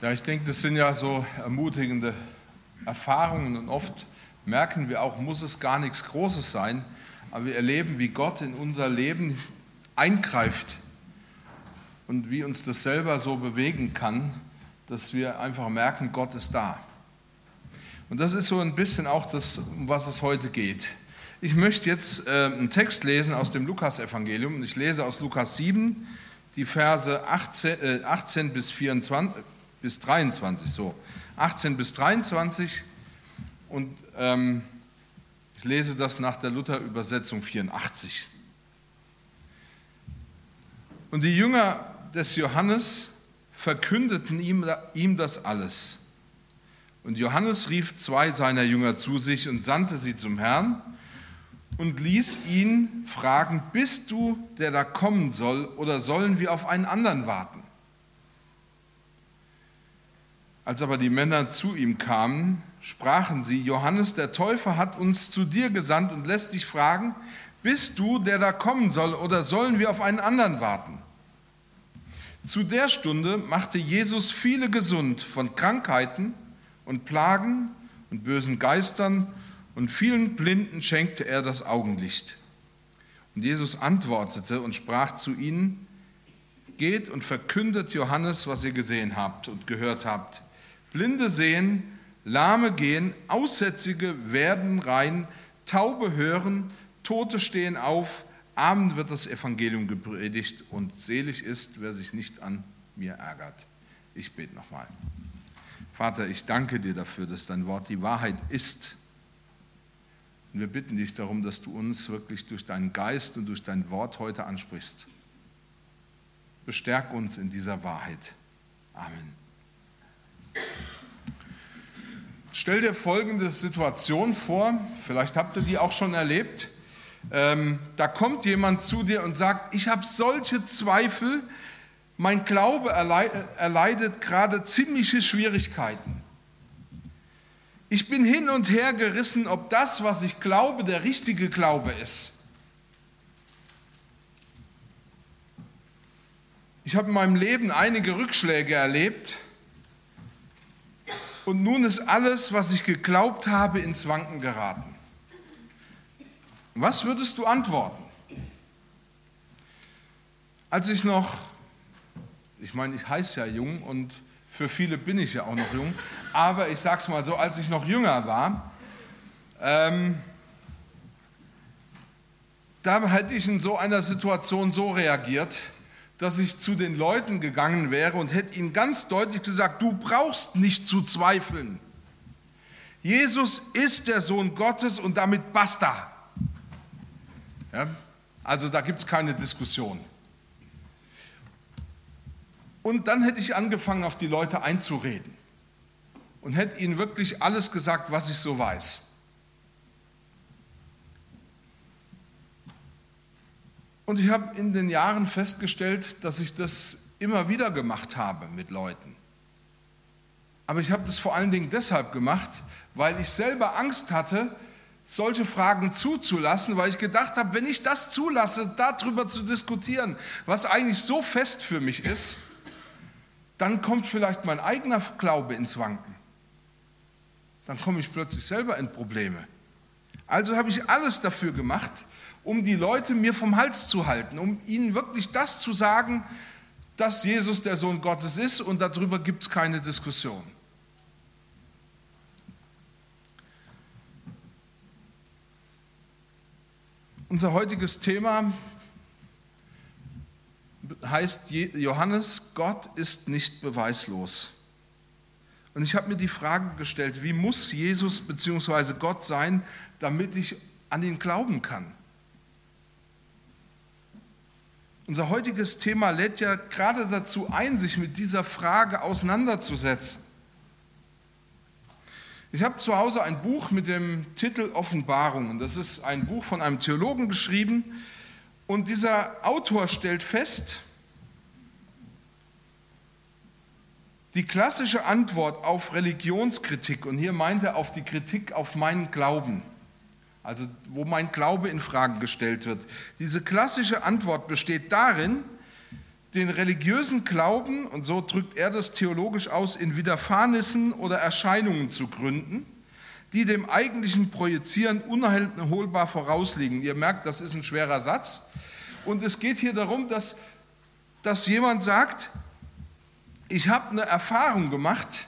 Ja, ich denke, das sind ja so ermutigende Erfahrungen und oft merken wir auch, muss es gar nichts Großes sein, aber wir erleben, wie Gott in unser Leben eingreift und wie uns das selber so bewegen kann, dass wir einfach merken, Gott ist da. Und das ist so ein bisschen auch das, um was es heute geht. Ich möchte jetzt äh, einen Text lesen aus dem Lukas-Evangelium. Ich lese aus Lukas 7, die Verse 18, äh, 18 bis 24, bis 23, so 18 bis 23 und ähm, ich lese das nach der Luther-Übersetzung 84. Und die Jünger des Johannes verkündeten ihm, ihm das alles. Und Johannes rief zwei seiner Jünger zu sich und sandte sie zum Herrn und ließ ihn fragen, bist du der da kommen soll oder sollen wir auf einen anderen warten? Als aber die Männer zu ihm kamen, sprachen sie, Johannes der Täufer hat uns zu dir gesandt und lässt dich fragen, bist du, der da kommen soll, oder sollen wir auf einen anderen warten? Zu der Stunde machte Jesus viele gesund von Krankheiten und Plagen und bösen Geistern und vielen Blinden schenkte er das Augenlicht. Und Jesus antwortete und sprach zu ihnen, geht und verkündet Johannes, was ihr gesehen habt und gehört habt. Blinde sehen, Lahme gehen, Aussätzige werden rein, Taube hören, Tote stehen auf, Abend wird das Evangelium gepredigt und selig ist, wer sich nicht an mir ärgert. Ich bete nochmal. Vater, ich danke dir dafür, dass dein Wort die Wahrheit ist. Und wir bitten dich darum, dass du uns wirklich durch deinen Geist und durch dein Wort heute ansprichst. Bestärk uns in dieser Wahrheit. Amen. Stell dir folgende Situation vor, vielleicht habt ihr die auch schon erlebt. Ähm, da kommt jemand zu dir und sagt, ich habe solche Zweifel, mein Glaube erleidet gerade ziemliche Schwierigkeiten. Ich bin hin und her gerissen, ob das, was ich glaube, der richtige Glaube ist. Ich habe in meinem Leben einige Rückschläge erlebt und nun ist alles, was ich geglaubt habe, ins Wanken geraten. Was würdest du antworten? Als ich noch, ich meine, ich heiße ja jung und für viele bin ich ja auch noch jung, aber ich sage es mal so, als ich noch jünger war, ähm, da hätte ich in so einer Situation so reagiert, dass ich zu den Leuten gegangen wäre und hätte ihnen ganz deutlich gesagt, du brauchst nicht zu zweifeln. Jesus ist der Sohn Gottes und damit basta. Ja, also da gibt es keine Diskussion. Und dann hätte ich angefangen, auf die Leute einzureden und hätte ihnen wirklich alles gesagt, was ich so weiß. Und ich habe in den Jahren festgestellt, dass ich das immer wieder gemacht habe mit Leuten. Aber ich habe das vor allen Dingen deshalb gemacht, weil ich selber Angst hatte, solche Fragen zuzulassen, weil ich gedacht habe, wenn ich das zulasse, darüber zu diskutieren, was eigentlich so fest für mich ist, dann kommt vielleicht mein eigener Glaube ins Wanken. Dann komme ich plötzlich selber in Probleme. Also habe ich alles dafür gemacht, um die Leute mir vom Hals zu halten, um ihnen wirklich das zu sagen, dass Jesus der Sohn Gottes ist und darüber gibt es keine Diskussion. Unser heutiges Thema heißt Johannes, Gott ist nicht beweislos. Und ich habe mir die Frage gestellt, wie muss Jesus bzw. Gott sein, damit ich an ihn glauben kann? Unser heutiges Thema lädt ja gerade dazu ein, sich mit dieser Frage auseinanderzusetzen. Ich habe zu Hause ein Buch mit dem Titel Offenbarungen. Das ist ein Buch von einem Theologen geschrieben. Und dieser Autor stellt fest, die klassische Antwort auf Religionskritik, und hier meint er auf die Kritik auf meinen Glauben, also wo mein Glaube in Frage gestellt wird. Diese klassische Antwort besteht darin, den religiösen Glauben, und so drückt er das theologisch aus, in Widerfahrnissen oder Erscheinungen zu gründen, die dem eigentlichen Projizieren unerholbar vorausliegen. Ihr merkt, das ist ein schwerer Satz. Und es geht hier darum, dass, dass jemand sagt, ich habe eine Erfahrung gemacht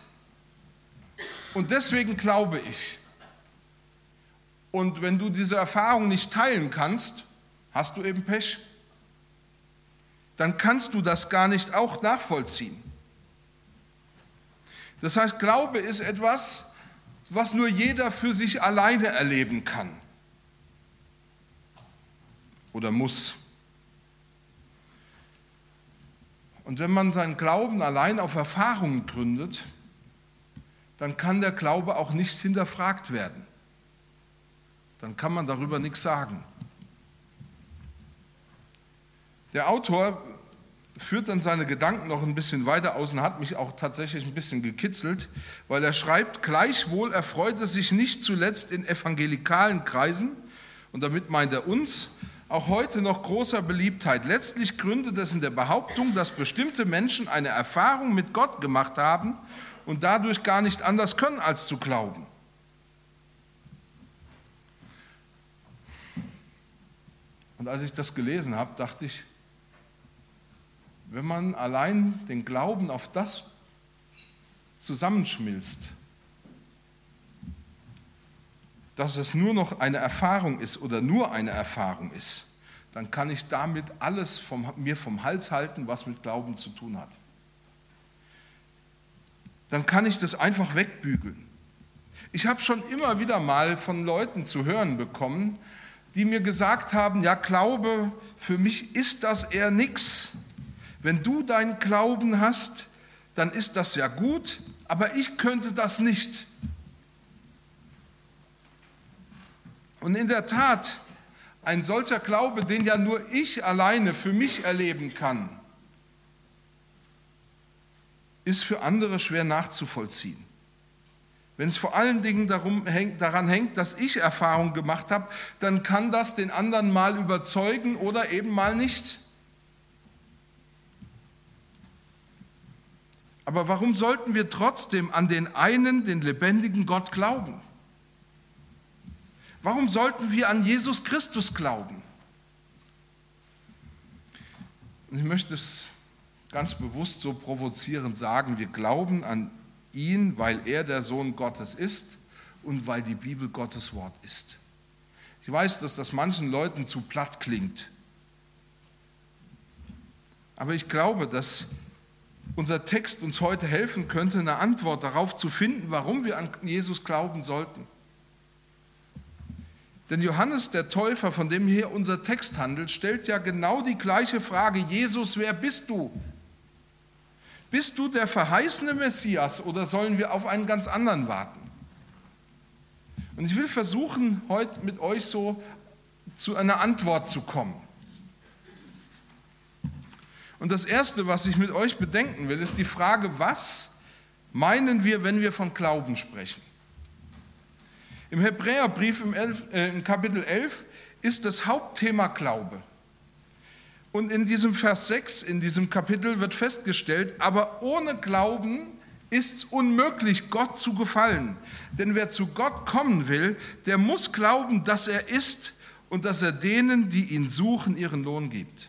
und deswegen glaube ich. Und wenn du diese Erfahrung nicht teilen kannst, hast du eben Pech. Dann kannst du das gar nicht auch nachvollziehen. Das heißt, Glaube ist etwas, was nur jeder für sich alleine erleben kann oder muss. Und wenn man seinen Glauben allein auf Erfahrungen gründet, dann kann der Glaube auch nicht hinterfragt werden. Dann kann man darüber nichts sagen. Der Autor führt dann seine Gedanken noch ein bisschen weiter aus und hat mich auch tatsächlich ein bisschen gekitzelt, weil er schreibt, gleichwohl erfreut es sich nicht zuletzt in evangelikalen Kreisen, und damit meint er uns, auch heute noch großer Beliebtheit. Letztlich gründet es in der Behauptung, dass bestimmte Menschen eine Erfahrung mit Gott gemacht haben und dadurch gar nicht anders können, als zu glauben. Und als ich das gelesen habe, dachte ich, wenn man allein den Glauben auf das zusammenschmilzt, dass es nur noch eine Erfahrung ist oder nur eine Erfahrung ist, dann kann ich damit alles vom, mir vom Hals halten, was mit Glauben zu tun hat. Dann kann ich das einfach wegbügeln. Ich habe schon immer wieder mal von Leuten zu hören bekommen, die mir gesagt haben, ja Glaube, für mich ist das eher nichts. Wenn du deinen Glauben hast, dann ist das ja gut, aber ich könnte das nicht. Und in der Tat, ein solcher Glaube, den ja nur ich alleine für mich erleben kann, ist für andere schwer nachzuvollziehen. Wenn es vor allen Dingen darum, daran hängt, dass ich Erfahrung gemacht habe, dann kann das den anderen mal überzeugen oder eben mal nicht. Aber warum sollten wir trotzdem an den einen, den lebendigen Gott glauben? Warum sollten wir an Jesus Christus glauben? Und ich möchte es ganz bewusst so provozierend sagen, wir glauben an ihn, weil er der Sohn Gottes ist und weil die Bibel Gottes Wort ist. Ich weiß, dass das manchen Leuten zu platt klingt. Aber ich glaube, dass unser Text uns heute helfen könnte, eine Antwort darauf zu finden, warum wir an Jesus glauben sollten. Denn Johannes der Täufer, von dem hier unser Text handelt, stellt ja genau die gleiche Frage, Jesus, wer bist du? Bist du der verheißene Messias oder sollen wir auf einen ganz anderen warten? Und ich will versuchen, heute mit euch so zu einer Antwort zu kommen. Und das Erste, was ich mit euch bedenken will, ist die Frage, was meinen wir, wenn wir von Glauben sprechen? Im Hebräerbrief im, äh, Kapitel 11 ist das Hauptthema Glaube. Und in diesem Vers 6, in diesem Kapitel wird festgestellt, aber ohne Glauben ist es unmöglich, Gott zu gefallen. Denn wer zu Gott kommen will, der muss glauben, dass er ist und dass er denen, die ihn suchen, ihren Lohn gibt.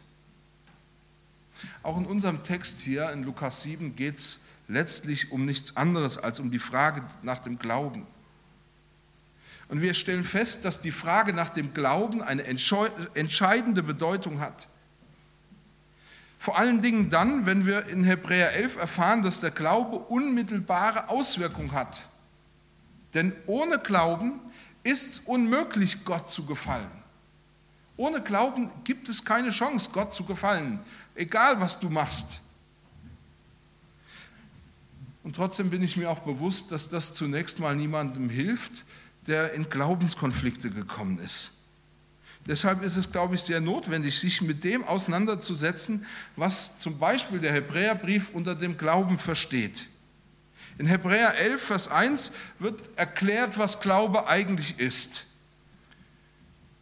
Auch in unserem Text hier in Lukas 7 geht es letztlich um nichts anderes als um die Frage nach dem Glauben. Und wir stellen fest, dass die Frage nach dem Glauben eine entscheidende Bedeutung hat. Vor allen Dingen dann, wenn wir in Hebräer 11 erfahren, dass der Glaube unmittelbare Auswirkungen hat. Denn ohne Glauben ist es unmöglich, Gott zu gefallen. Ohne Glauben gibt es keine Chance, Gott zu gefallen egal was du machst. Und trotzdem bin ich mir auch bewusst, dass das zunächst mal niemandem hilft, der in Glaubenskonflikte gekommen ist. Deshalb ist es, glaube ich, sehr notwendig, sich mit dem auseinanderzusetzen, was zum Beispiel der Hebräerbrief unter dem Glauben versteht. In Hebräer 11, Vers 1 wird erklärt, was Glaube eigentlich ist.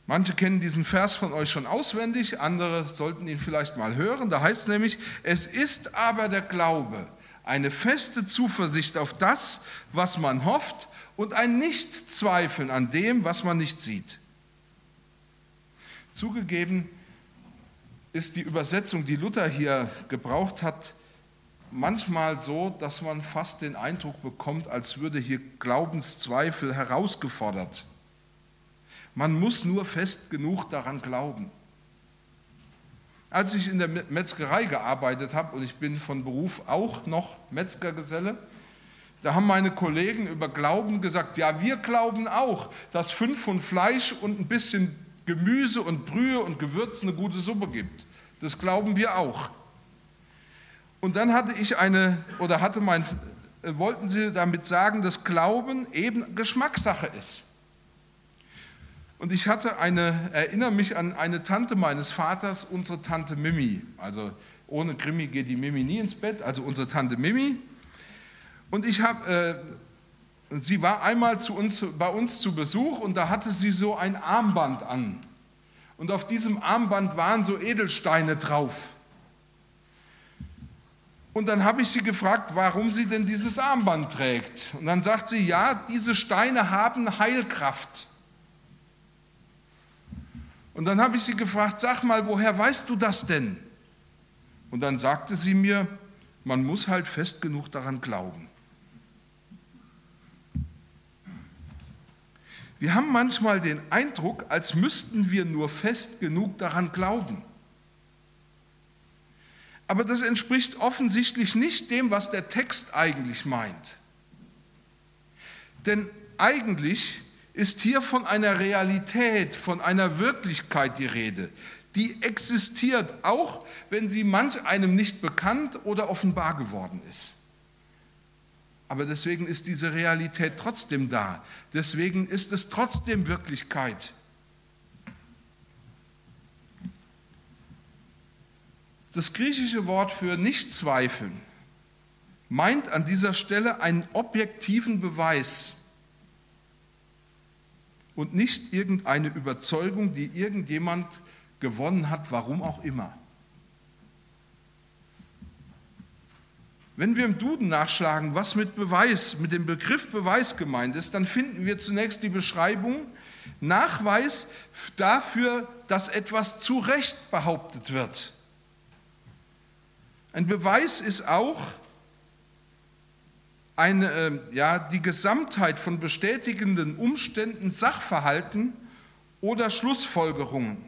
Manche kennen diesen Vers von euch schon auswendig, andere sollten ihn vielleicht mal hören. Da heißt es nämlich, es ist aber der Glaube, eine feste Zuversicht auf das, was man hofft und ein Nichtzweifeln an dem, was man nicht sieht. Zugegeben ist die Übersetzung, die Luther hier gebraucht hat, manchmal so, dass man fast den Eindruck bekommt, als würde hier Glaubenszweifel herausgefordert. Man muss nur fest genug daran glauben. Als ich in der Metzgerei gearbeitet habe, und ich bin von Beruf auch noch Metzgergeselle, da haben meine Kollegen über Glauben gesagt, ja, wir glauben auch, dass fünf von Fleisch und ein bisschen Gemüse und Brühe und Gewürz eine gute Suppe gibt. Das glauben wir auch. Und dann hatte ich eine, oder hatte mein, wollten sie damit sagen, dass Glauben eben Geschmackssache ist. Und ich hatte eine, erinnere mich an eine Tante meines Vaters, unsere Tante Mimi. Also ohne Krimi geht die Mimi nie ins Bett, also unsere Tante Mimi. Und ich habe, äh, sie war einmal zu uns, bei uns zu Besuch und da hatte sie so ein Armband an. Und auf diesem Armband waren so Edelsteine drauf. Und dann habe ich sie gefragt, warum sie denn dieses Armband trägt. Und dann sagt sie, ja, diese Steine haben Heilkraft. Und dann habe ich sie gefragt, sag mal, woher weißt du das denn? Und dann sagte sie mir, man muss halt fest genug daran glauben. Wir haben manchmal den Eindruck, als müssten wir nur fest genug daran glauben. Aber das entspricht offensichtlich nicht dem, was der Text eigentlich meint. Denn eigentlich ist hier von einer Realität, von einer Wirklichkeit die Rede, die existiert, auch wenn sie manch einem nicht bekannt oder offenbar geworden ist. Aber deswegen ist diese Realität trotzdem da. Deswegen ist es trotzdem Wirklichkeit. Das griechische Wort für nicht zweifeln meint an dieser Stelle einen objektiven Beweis und nicht irgendeine Überzeugung, die irgendjemand gewonnen hat, warum auch immer. Wenn wir im Duden nachschlagen, was mit Beweis, mit dem Begriff Beweis gemeint ist, dann finden wir zunächst die Beschreibung Nachweis dafür, dass etwas zu Recht behauptet wird. Ein Beweis ist auch eine, äh, ja, die Gesamtheit von bestätigenden Umständen, Sachverhalten oder Schlussfolgerungen.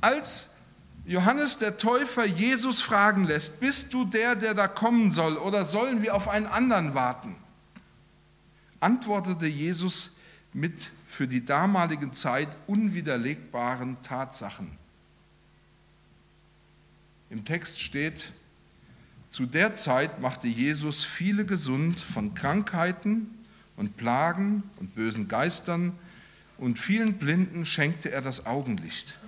Als Johannes der Täufer Jesus fragen lässt, bist du der, der da kommen soll, oder sollen wir auf einen anderen warten? Antwortete Jesus mit für die damalige Zeit unwiderlegbaren Tatsachen. Im Text steht, zu der Zeit machte Jesus viele gesund von Krankheiten und Plagen und bösen Geistern und vielen Blinden schenkte er das Augenlicht.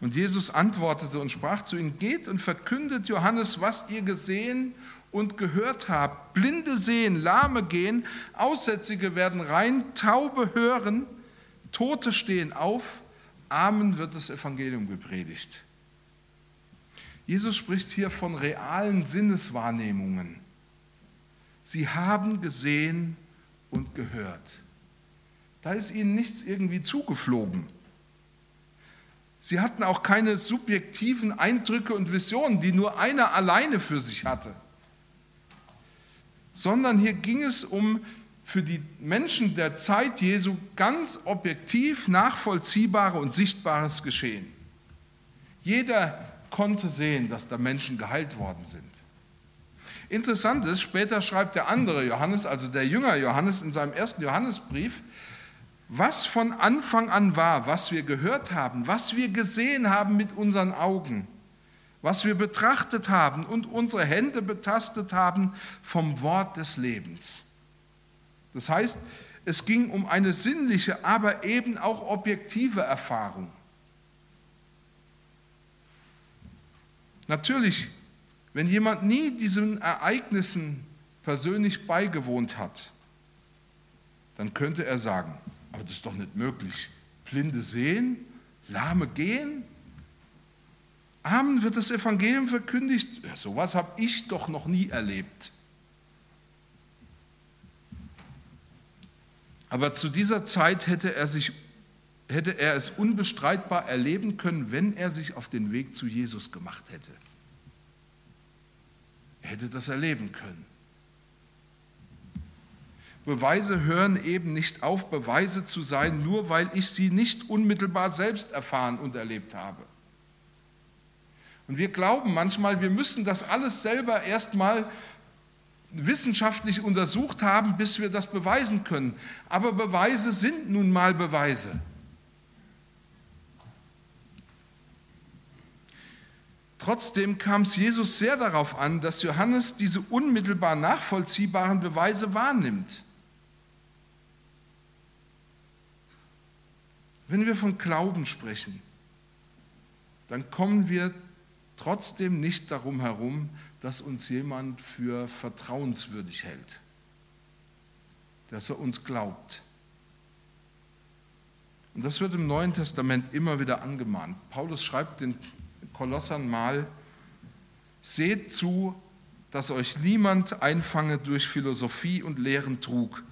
Und Jesus antwortete und sprach zu ihnen, geht und verkündet Johannes, was ihr gesehen und gehört habt. Blinde sehen, Lahme gehen, Aussätzige werden rein, Taube hören, Tote stehen auf, Amen wird das Evangelium gepredigt. Jesus spricht hier von realen Sinneswahrnehmungen. Sie haben gesehen und gehört. Da ist ihnen nichts irgendwie zugeflogen. Sie hatten auch keine subjektiven Eindrücke und Visionen, die nur einer alleine für sich hatte, sondern hier ging es um für die Menschen der Zeit Jesu ganz objektiv nachvollziehbare und sichtbares Geschehen. Jeder konnte sehen, dass da Menschen geheilt worden sind. Interessant ist, später schreibt der andere Johannes, also der Jünger Johannes in seinem ersten Johannesbrief, was von Anfang an war, was wir gehört haben, was wir gesehen haben mit unseren Augen, was wir betrachtet haben und unsere Hände betastet haben vom Wort des Lebens. Das heißt, es ging um eine sinnliche, aber eben auch objektive Erfahrung. Natürlich, wenn jemand nie diesen Ereignissen persönlich beigewohnt hat, dann könnte er sagen, Aber das ist doch nicht möglich. Blinde sehen, Lahme gehen. Amen wird das Evangelium verkündigt. Ja, sowas habe ich doch noch nie erlebt. Aber zu dieser Zeit hätte er, sich, hätte er es unbestreitbar erleben können, wenn er sich auf den Weg zu Jesus gemacht hätte. Er hätte das erleben können. Beweise hören eben nicht auf, Beweise zu sein, nur weil ich sie nicht unmittelbar selbst erfahren und erlebt habe. Und wir glauben manchmal, wir müssen das alles selber erstmal wissenschaftlich untersucht haben, bis wir das beweisen können. Aber Beweise sind nun mal Beweise. Trotzdem kam es Jesus sehr darauf an, dass Johannes diese unmittelbar nachvollziehbaren Beweise wahrnimmt. Wenn wir von Glauben sprechen, dann kommen wir trotzdem nicht darum herum, dass uns jemand für vertrauenswürdig hält, dass er uns glaubt. Und das wird im Neuen Testament immer wieder angemahnt. Paulus schreibt den Kolossern mal, seht zu, dass euch niemand einfange durch Philosophie und Lehren trug,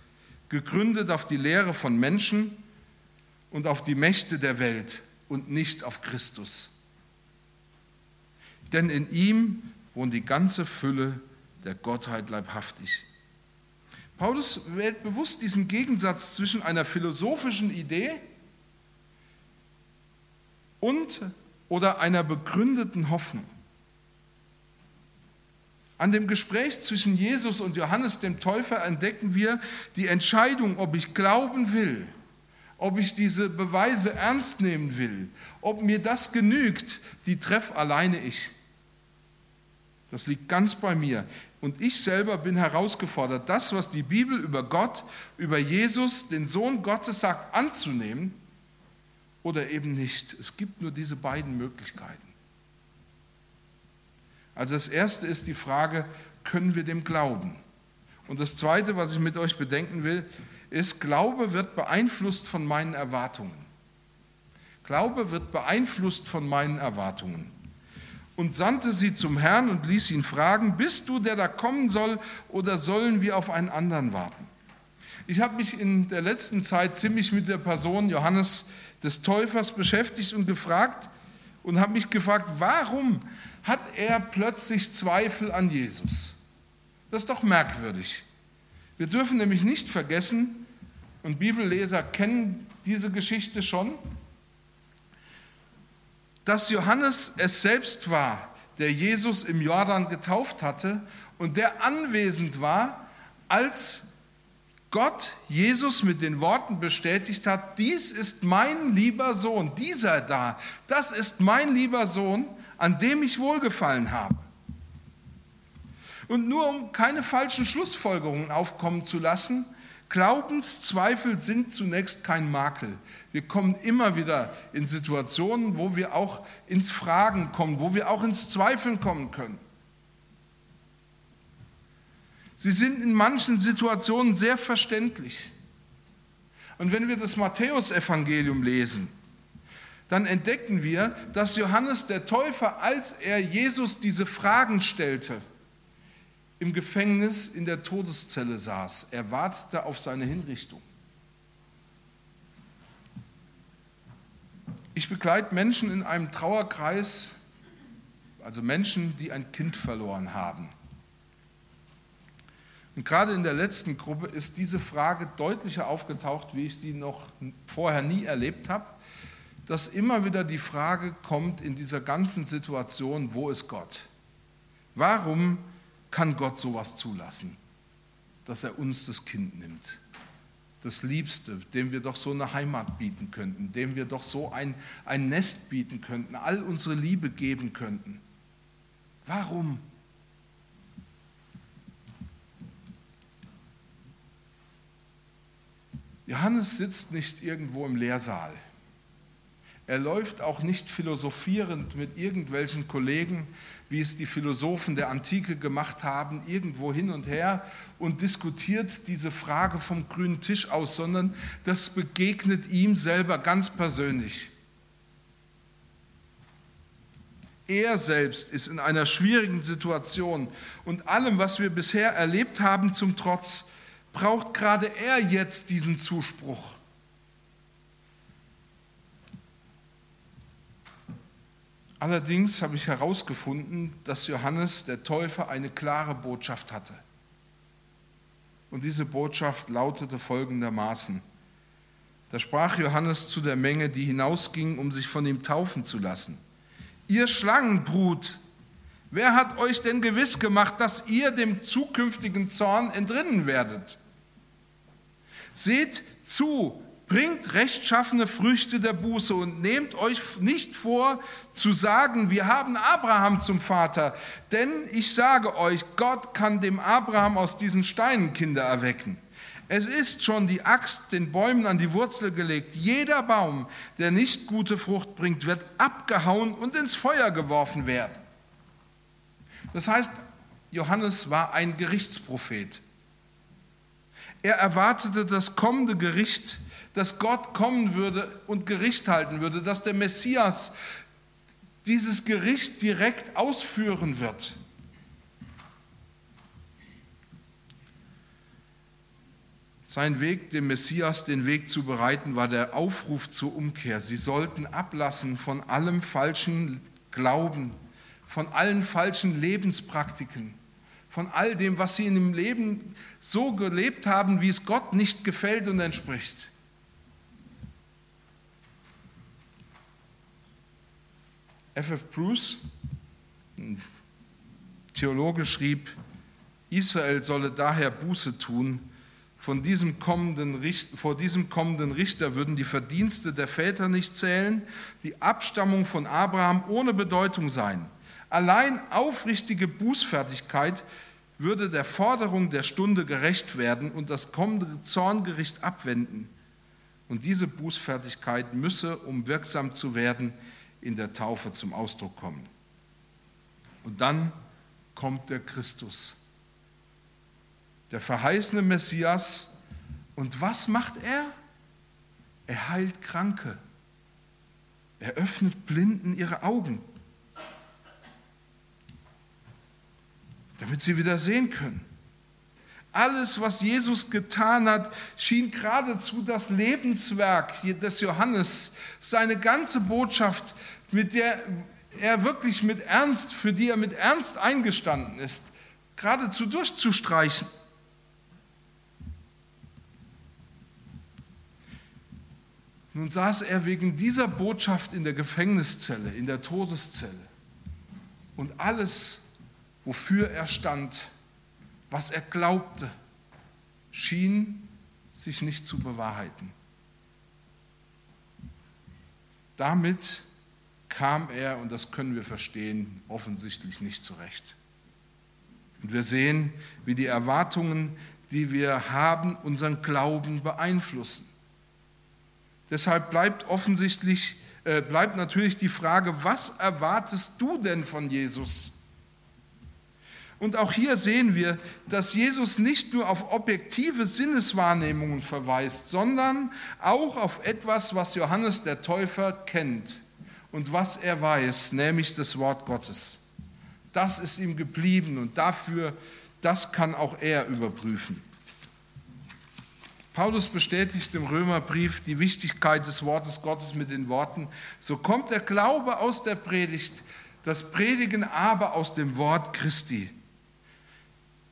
gegründet auf die Lehre von Menschen und auf die Mächte der Welt und nicht auf Christus denn in ihm wohnt die ganze Fülle der Gottheit leibhaftig. Paulus wählt bewusst diesen Gegensatz zwischen einer philosophischen Idee und oder einer begründeten Hoffnung. An dem Gespräch zwischen Jesus und Johannes dem Täufer entdecken wir die Entscheidung, ob ich glauben will ob ich diese Beweise ernst nehmen will, ob mir das genügt, die treff alleine ich. Das liegt ganz bei mir. Und ich selber bin herausgefordert, das, was die Bibel über Gott, über Jesus, den Sohn Gottes sagt, anzunehmen oder eben nicht. Es gibt nur diese beiden Möglichkeiten. Also das Erste ist die Frage, können wir dem glauben? Und das Zweite, was ich mit euch bedenken will, ist, Glaube wird beeinflusst von meinen Erwartungen. Glaube wird beeinflusst von meinen Erwartungen. Und sandte sie zum Herrn und ließ ihn fragen, bist du der da kommen soll oder sollen wir auf einen anderen warten? Ich habe mich in der letzten Zeit ziemlich mit der Person Johannes des Täufers beschäftigt und gefragt und habe mich gefragt, warum hat er plötzlich Zweifel an Jesus? Das ist doch merkwürdig. Wir dürfen nämlich nicht vergessen, und Bibelleser kennen diese Geschichte schon, dass Johannes es selbst war, der Jesus im Jordan getauft hatte und der anwesend war, als Gott Jesus mit den Worten bestätigt hat, dies ist mein lieber Sohn, dieser da, das ist mein lieber Sohn, an dem ich wohlgefallen habe. Und nur um keine falschen Schlussfolgerungen aufkommen zu lassen, Glaubenszweifel sind zunächst kein Makel. Wir kommen immer wieder in Situationen, wo wir auch ins Fragen kommen, wo wir auch ins Zweifeln kommen können. Sie sind in manchen Situationen sehr verständlich. Und wenn wir das Matthäusevangelium lesen, dann entdecken wir, dass Johannes der Täufer, als er Jesus diese Fragen stellte, im Gefängnis in der Todeszelle saß. Er wartete auf seine Hinrichtung. Ich begleite Menschen in einem Trauerkreis, also Menschen, die ein Kind verloren haben. Und gerade in der letzten Gruppe ist diese Frage deutlicher aufgetaucht, wie ich sie noch vorher nie erlebt habe, dass immer wieder die Frage kommt in dieser ganzen Situation, wo ist Gott? Warum kann Gott sowas zulassen, dass er uns das Kind nimmt? Das Liebste, dem wir doch so eine Heimat bieten könnten, dem wir doch so ein, ein Nest bieten könnten, all unsere Liebe geben könnten. Warum? Johannes sitzt nicht irgendwo im Lehrsaal. Er läuft auch nicht philosophierend mit irgendwelchen Kollegen, wie es die Philosophen der Antike gemacht haben, irgendwo hin und her und diskutiert diese Frage vom grünen Tisch aus, sondern das begegnet ihm selber ganz persönlich. Er selbst ist in einer schwierigen Situation und allem, was wir bisher erlebt haben zum Trotz, braucht gerade er jetzt diesen Zuspruch. Allerdings habe ich herausgefunden, dass Johannes der Täufer eine klare Botschaft hatte. Und diese Botschaft lautete folgendermaßen. Da sprach Johannes zu der Menge, die hinausging, um sich von ihm taufen zu lassen ihr Schlangenbrut, wer hat euch denn gewiss gemacht, dass ihr dem zukünftigen Zorn entrinnen werdet? Seht zu, bringt rechtschaffene Früchte der Buße und nehmt euch nicht vor zu sagen, wir haben Abraham zum Vater, denn ich sage euch, Gott kann dem Abraham aus diesen Steinen Kinder erwecken. Es ist schon die Axt den Bäumen an die Wurzel gelegt. Jeder Baum, der nicht gute Frucht bringt, wird abgehauen und ins Feuer geworfen werden. Das heißt, Johannes war ein Gerichtsprophet. Er erwartete das kommende Gericht, dass Gott kommen würde und Gericht halten würde, dass der Messias dieses Gericht direkt ausführen wird. Sein Weg, dem Messias den Weg zu bereiten, war der Aufruf zur Umkehr. Sie sollten ablassen von allem falschen Glauben, von allen falschen Lebenspraktiken, von all dem, was sie in dem Leben so gelebt haben, wie es Gott nicht gefällt und entspricht. F.F. Bruce, ein Theologe, schrieb, Israel solle daher Buße tun, von diesem kommenden vor diesem kommenden Richter würden die Verdienste der Väter nicht zählen, die Abstammung von Abraham ohne Bedeutung sein. Allein aufrichtige Bußfertigkeit würde der Forderung der Stunde gerecht werden und das kommende Zorngericht abwenden. Und diese Bußfertigkeit müsse, um wirksam zu werden, in der Taufe zum Ausdruck kommen. Und dann kommt der Christus der verheißene Messias. Und was macht er? Er heilt Kranke. Er öffnet Blinden ihre Augen, damit sie wieder sehen können. Alles, was Jesus getan hat, schien geradezu das Lebenswerk des Johannes, seine ganze Botschaft, mit der er wirklich mit Ernst, für die er mit Ernst eingestanden ist, geradezu durchzustreichen. Nun saß er wegen dieser Botschaft in der Gefängniszelle, in der Todeszelle. Und alles, wofür er stand, was er glaubte, schien sich nicht zu bewahrheiten. Damit kam er, und das können wir verstehen, offensichtlich nicht zurecht. Und wir sehen, wie die Erwartungen, die wir haben, unseren Glauben beeinflussen. Deshalb bleibt offensichtlich, äh, bleibt natürlich die Frage, was erwartest du denn von Jesus? Und auch hier sehen wir, dass Jesus nicht nur auf objektive Sinneswahrnehmungen verweist, sondern auch auf etwas, was Johannes der Täufer kennt und was er weiß, nämlich das Wort Gottes. Das ist ihm geblieben und dafür, das kann auch er überprüfen. Paulus bestätigt im Römerbrief die Wichtigkeit des Wortes Gottes mit den Worten, so kommt der Glaube aus der Predigt, das Predigen aber aus dem Wort Christi.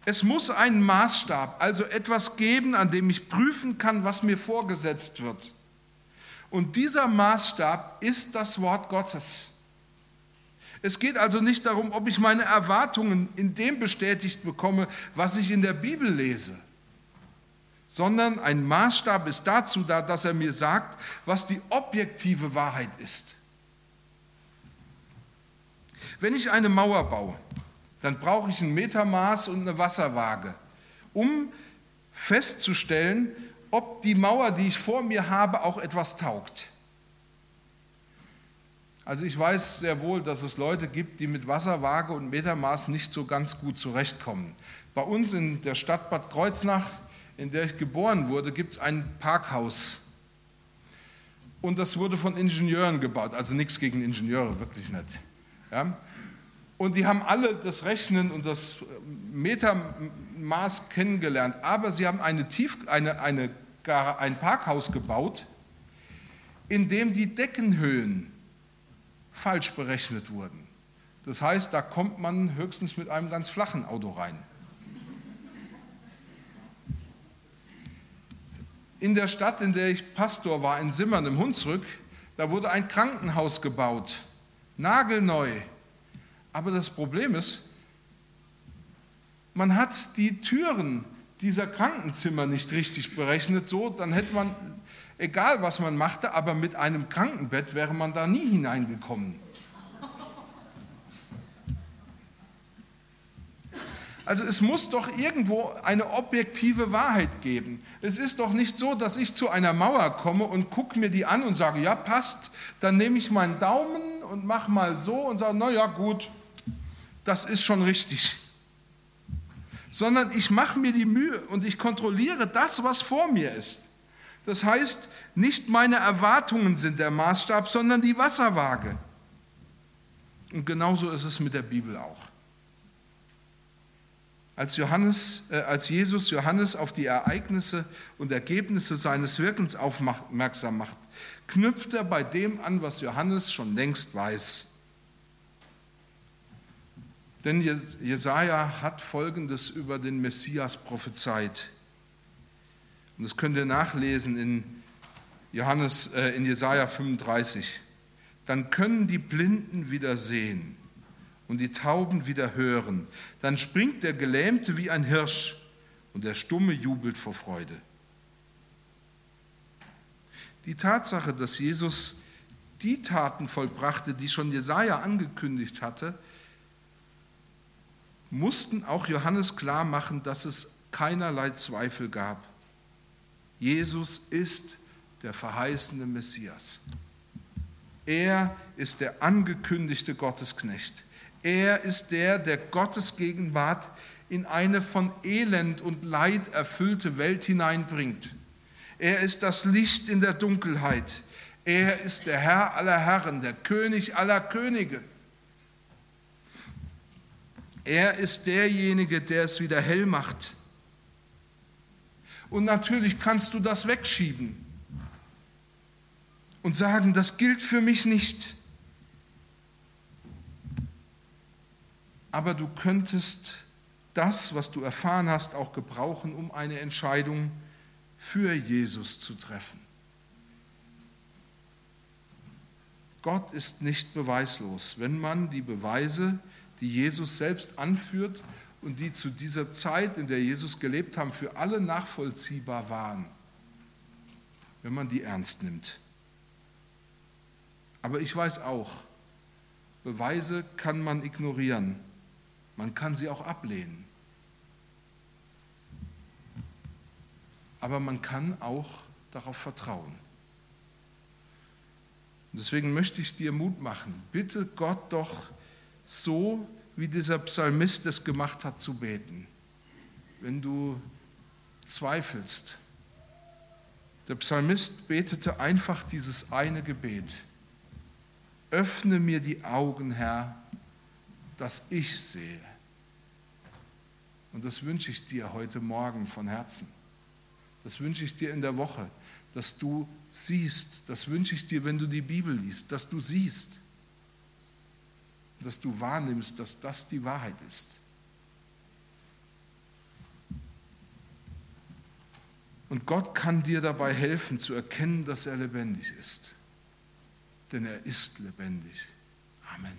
Es muss einen Maßstab, also etwas geben, an dem ich prüfen kann, was mir vorgesetzt wird. Und dieser Maßstab ist das Wort Gottes. Es geht also nicht darum, ob ich meine Erwartungen in dem bestätigt bekomme, was ich in der Bibel lese sondern ein Maßstab ist dazu da, dass er mir sagt, was die objektive Wahrheit ist. Wenn ich eine Mauer baue, dann brauche ich ein Metermaß und eine Wasserwaage, um festzustellen, ob die Mauer, die ich vor mir habe, auch etwas taugt. Also ich weiß sehr wohl, dass es Leute gibt, die mit Wasserwaage und Metermaß nicht so ganz gut zurechtkommen. Bei uns in der Stadt Bad Kreuznach, in der ich geboren wurde, gibt es ein Parkhaus. Und das wurde von Ingenieuren gebaut, also nichts gegen Ingenieure, wirklich nicht. Ja? Und die haben alle das Rechnen und das Metermaß kennengelernt, aber sie haben eine Tief, eine, eine, ein Parkhaus gebaut, in dem die Deckenhöhen falsch berechnet wurden. Das heißt, da kommt man höchstens mit einem ganz flachen Auto rein. In der Stadt, in der ich Pastor war, in Simmern im Hunsrück, da wurde ein Krankenhaus gebaut, nagelneu. Aber das Problem ist, man hat die Türen dieser Krankenzimmer nicht richtig berechnet, so, dann hätte man egal was man machte, aber mit einem Krankenbett wäre man da nie hineingekommen. Also es muss doch irgendwo eine objektive Wahrheit geben. Es ist doch nicht so, dass ich zu einer Mauer komme und gucke mir die an und sage, ja passt, dann nehme ich meinen Daumen und mache mal so und sage, na ja gut, das ist schon richtig. Sondern ich mache mir die Mühe und ich kontrolliere das, was vor mir ist. Das heißt, nicht meine Erwartungen sind der Maßstab, sondern die Wasserwaage. Und genauso ist es mit der Bibel auch. Als, Johannes, äh, als Jesus Johannes auf die Ereignisse und Ergebnisse seines Wirkens aufmerksam macht, knüpft er bei dem an, was Johannes schon längst weiß. Denn Jesaja hat Folgendes über den Messias prophezeit. Und das könnt ihr nachlesen in, Johannes, äh, in Jesaja 35. Dann können die Blinden wieder sehen und die Tauben wieder hören. Dann springt der Gelähmte wie ein Hirsch und der Stumme jubelt vor Freude. Die Tatsache, dass Jesus die Taten vollbrachte, die schon Jesaja angekündigt hatte, mussten auch Johannes klar machen, dass es keinerlei Zweifel gab. Jesus ist der verheißene Messias. Er ist der angekündigte Gottesknecht. Er ist der, der Gottes Gegenwart in eine von Elend und Leid erfüllte Welt hineinbringt. Er ist das Licht in der Dunkelheit. Er ist der Herr aller Herren, der König aller Könige. Er ist derjenige, der es wieder hell macht. Und natürlich kannst du das wegschieben und sagen, das gilt für mich nicht. Aber du könntest das, was du erfahren hast, auch gebrauchen, um eine Entscheidung für Jesus zu treffen. Gott ist nicht beweislos. Wenn man die Beweise, die Jesus selbst anführt und die zu dieser Zeit, in der Jesus gelebt haben, für alle nachvollziehbar waren, wenn man die ernst nimmt. Aber ich weiß auch, Beweise kann man ignorieren, man kann sie auch ablehnen. Aber man kann auch darauf vertrauen. deswegen möchte ich dir Mut machen. Bitte Gott doch so wie dieser Psalmist es gemacht hat, zu beten. Wenn du zweifelst. Der Psalmist betete einfach dieses eine Gebet. Öffne mir die Augen, Herr, dass ich sehe. Und das wünsche ich dir heute Morgen von Herzen. Das wünsche ich dir in der Woche, dass du siehst. Das wünsche ich dir, wenn du die Bibel liest, dass du siehst dass du wahrnimmst, dass das die Wahrheit ist. Und Gott kann dir dabei helfen zu erkennen, dass er lebendig ist. Denn er ist lebendig. Amen.